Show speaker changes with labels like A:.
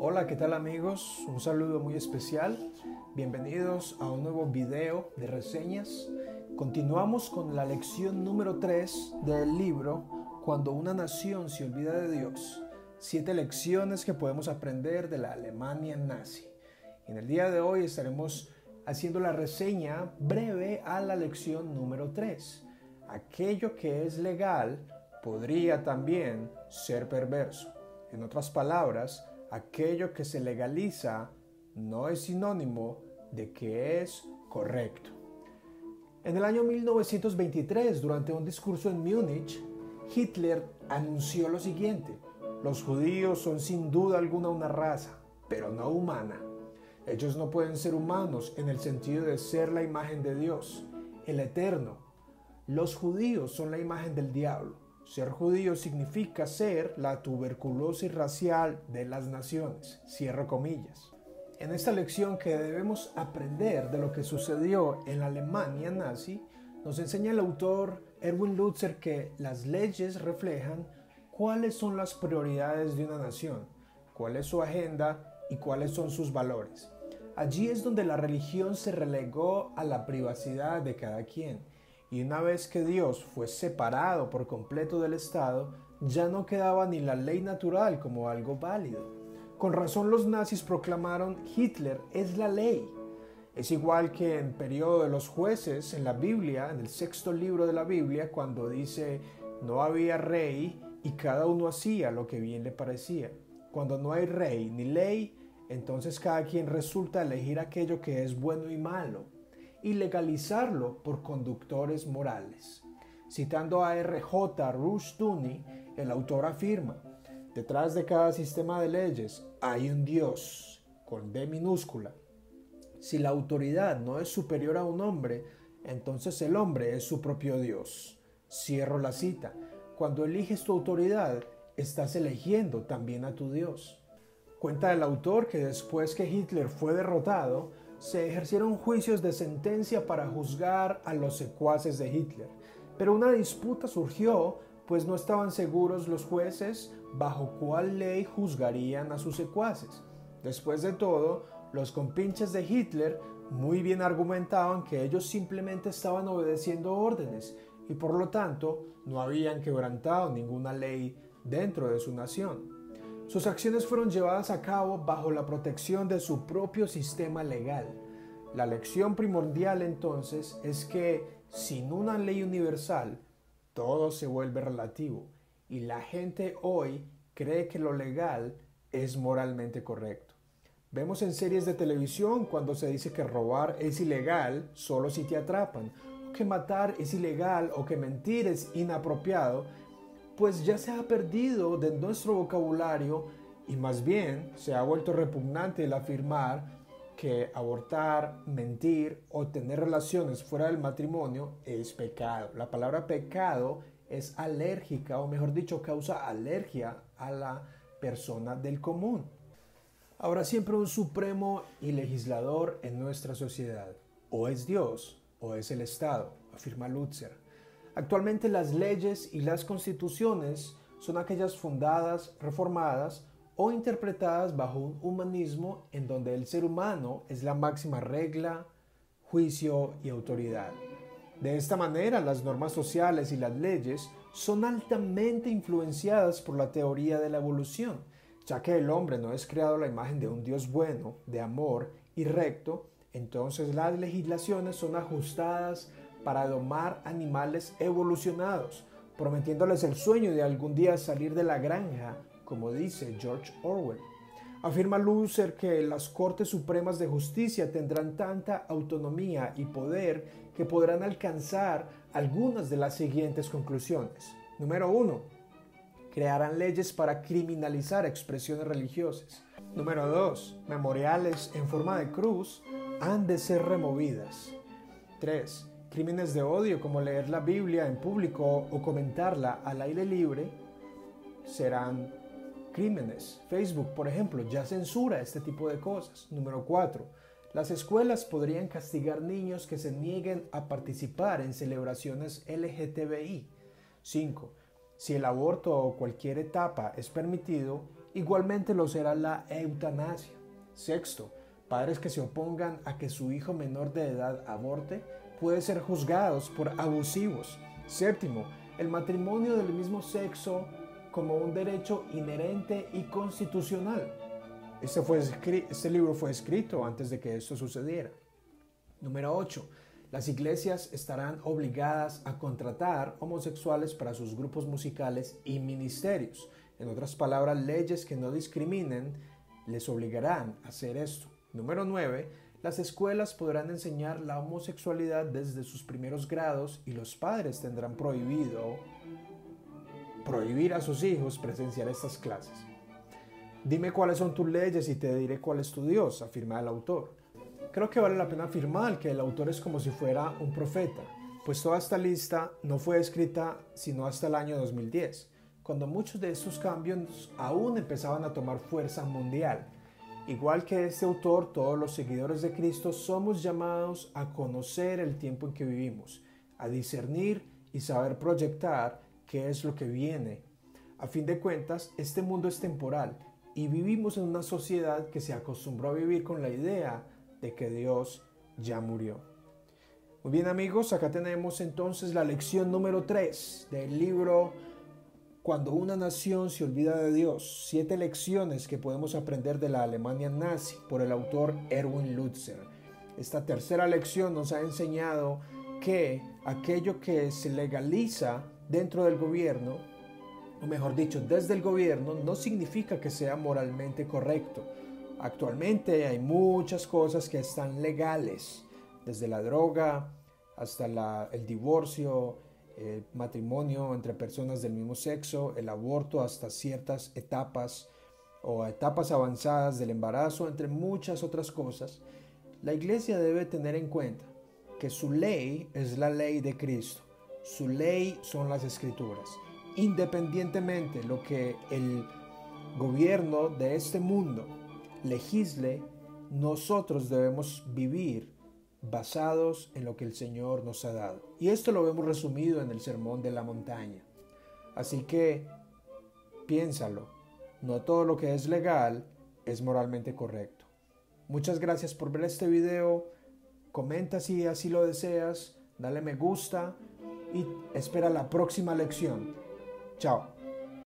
A: Hola, ¿qué tal amigos? Un saludo muy especial. Bienvenidos a un nuevo video de reseñas. Continuamos con la lección número 3 del libro Cuando una nación se olvida de Dios. Siete lecciones que podemos aprender de la Alemania nazi. En el día de hoy estaremos haciendo la reseña breve a la lección número 3. Aquello que es legal podría también ser perverso. En otras palabras, aquello que se legaliza no es sinónimo de que es correcto. En el año 1923, durante un discurso en Múnich, Hitler anunció lo siguiente, los judíos son sin duda alguna una raza, pero no humana. Ellos no pueden ser humanos en el sentido de ser la imagen de Dios, el eterno. Los judíos son la imagen del diablo. Ser judío significa ser la tuberculosis racial de las naciones. Cierro comillas. En esta lección que debemos aprender de lo que sucedió en la Alemania nazi, nos enseña el autor Erwin Lutzer que las leyes reflejan cuáles son las prioridades de una nación, cuál es su agenda y cuáles son sus valores. Allí es donde la religión se relegó a la privacidad de cada quien y una vez que Dios fue separado por completo del Estado, ya no quedaba ni la ley natural como algo válido. Con razón los nazis proclamaron Hitler es la ley. Es igual que en periodo de los jueces en la Biblia, en el sexto libro de la Biblia, cuando dice no había rey y cada uno hacía lo que bien le parecía. Cuando no hay rey ni ley, entonces cada quien resulta elegir aquello que es bueno y malo y legalizarlo por conductores morales. Citando a R.J. Rushduni, el autor afirma, detrás de cada sistema de leyes hay un Dios, con D minúscula. Si la autoridad no es superior a un hombre, entonces el hombre es su propio Dios. Cierro la cita. Cuando eliges tu autoridad, estás eligiendo también a tu Dios. Cuenta el autor que después que Hitler fue derrotado, se ejercieron juicios de sentencia para juzgar a los secuaces de Hitler, pero una disputa surgió pues no estaban seguros los jueces bajo cuál ley juzgarían a sus secuaces. Después de todo, los compinches de Hitler muy bien argumentaban que ellos simplemente estaban obedeciendo órdenes y por lo tanto no habían quebrantado ninguna ley dentro de su nación. Sus acciones fueron llevadas a cabo bajo la protección de su propio sistema legal. La lección primordial entonces es que sin una ley universal, todo se vuelve relativo y la gente hoy cree que lo legal es moralmente correcto. Vemos en series de televisión cuando se dice que robar es ilegal solo si te atrapan, que matar es ilegal o que mentir es inapropiado pues ya se ha perdido de nuestro vocabulario y más bien se ha vuelto repugnante el afirmar que abortar, mentir o tener relaciones fuera del matrimonio es pecado. La palabra pecado es alérgica o mejor dicho causa alergia a la persona del común. Habrá siempre un supremo y legislador en nuestra sociedad. O es Dios o es el Estado, afirma Lutzer. Actualmente las leyes y las constituciones son aquellas fundadas, reformadas o interpretadas bajo un humanismo en donde el ser humano es la máxima regla, juicio y autoridad. De esta manera, las normas sociales y las leyes son altamente influenciadas por la teoría de la evolución, ya que el hombre no es creado a la imagen de un Dios bueno, de amor y recto, entonces las legislaciones son ajustadas para domar animales evolucionados, prometiéndoles el sueño de algún día salir de la granja, como dice George Orwell. Afirma Luther que las Cortes Supremas de Justicia tendrán tanta autonomía y poder que podrán alcanzar algunas de las siguientes conclusiones. Número 1. Crearán leyes para criminalizar expresiones religiosas. Número 2. Memoriales en forma de cruz han de ser removidas. 3. Crímenes de odio como leer la Biblia en público o comentarla al aire libre serán crímenes. Facebook, por ejemplo, ya censura este tipo de cosas. Número 4. Las escuelas podrían castigar niños que se nieguen a participar en celebraciones LGTBI. 5. Si el aborto o cualquier etapa es permitido, Igualmente lo será la eutanasia. Sexto, padres que se opongan a que su hijo menor de edad aborte pueden ser juzgados por abusivos. Séptimo, el matrimonio del mismo sexo como un derecho inherente y constitucional. Este, fue, este libro fue escrito antes de que esto sucediera. Número 8. Las iglesias estarán obligadas a contratar homosexuales para sus grupos musicales y ministerios. En otras palabras, leyes que no discriminen les obligarán a hacer esto. Número 9. Las escuelas podrán enseñar la homosexualidad desde sus primeros grados y los padres tendrán prohibido prohibir a sus hijos presenciar estas clases. Dime cuáles son tus leyes y te diré cuál es tu Dios, afirma el autor. Creo que vale la pena afirmar que el autor es como si fuera un profeta, pues toda esta lista no fue escrita sino hasta el año 2010, cuando muchos de estos cambios aún empezaban a tomar fuerza mundial. Igual que este autor, todos los seguidores de Cristo somos llamados a conocer el tiempo en que vivimos, a discernir y saber proyectar qué es lo que viene. A fin de cuentas, este mundo es temporal y vivimos en una sociedad que se acostumbró a vivir con la idea de que Dios ya murió. Muy bien amigos, acá tenemos entonces la lección número 3 del libro Cuando una nación se olvida de Dios, siete lecciones que podemos aprender de la Alemania nazi por el autor Erwin Lutzer. Esta tercera lección nos ha enseñado que aquello que se legaliza dentro del gobierno, o mejor dicho, desde el gobierno, no significa que sea moralmente correcto. Actualmente hay muchas cosas que están legales, desde la droga hasta el divorcio, el matrimonio entre personas del mismo sexo, el aborto hasta ciertas etapas o etapas avanzadas del embarazo, entre muchas otras cosas. La iglesia debe tener en cuenta que su ley es la ley de Cristo su ley son las escrituras. Independientemente lo que el gobierno de este mundo legisle, nosotros debemos vivir basados en lo que el Señor nos ha dado. Y esto lo vemos resumido en el Sermón de la Montaña. Así que piénsalo, no todo lo que es legal es moralmente correcto. Muchas gracias por ver este video, comenta si así lo deseas, dale me gusta y espera la próxima lección. Chao.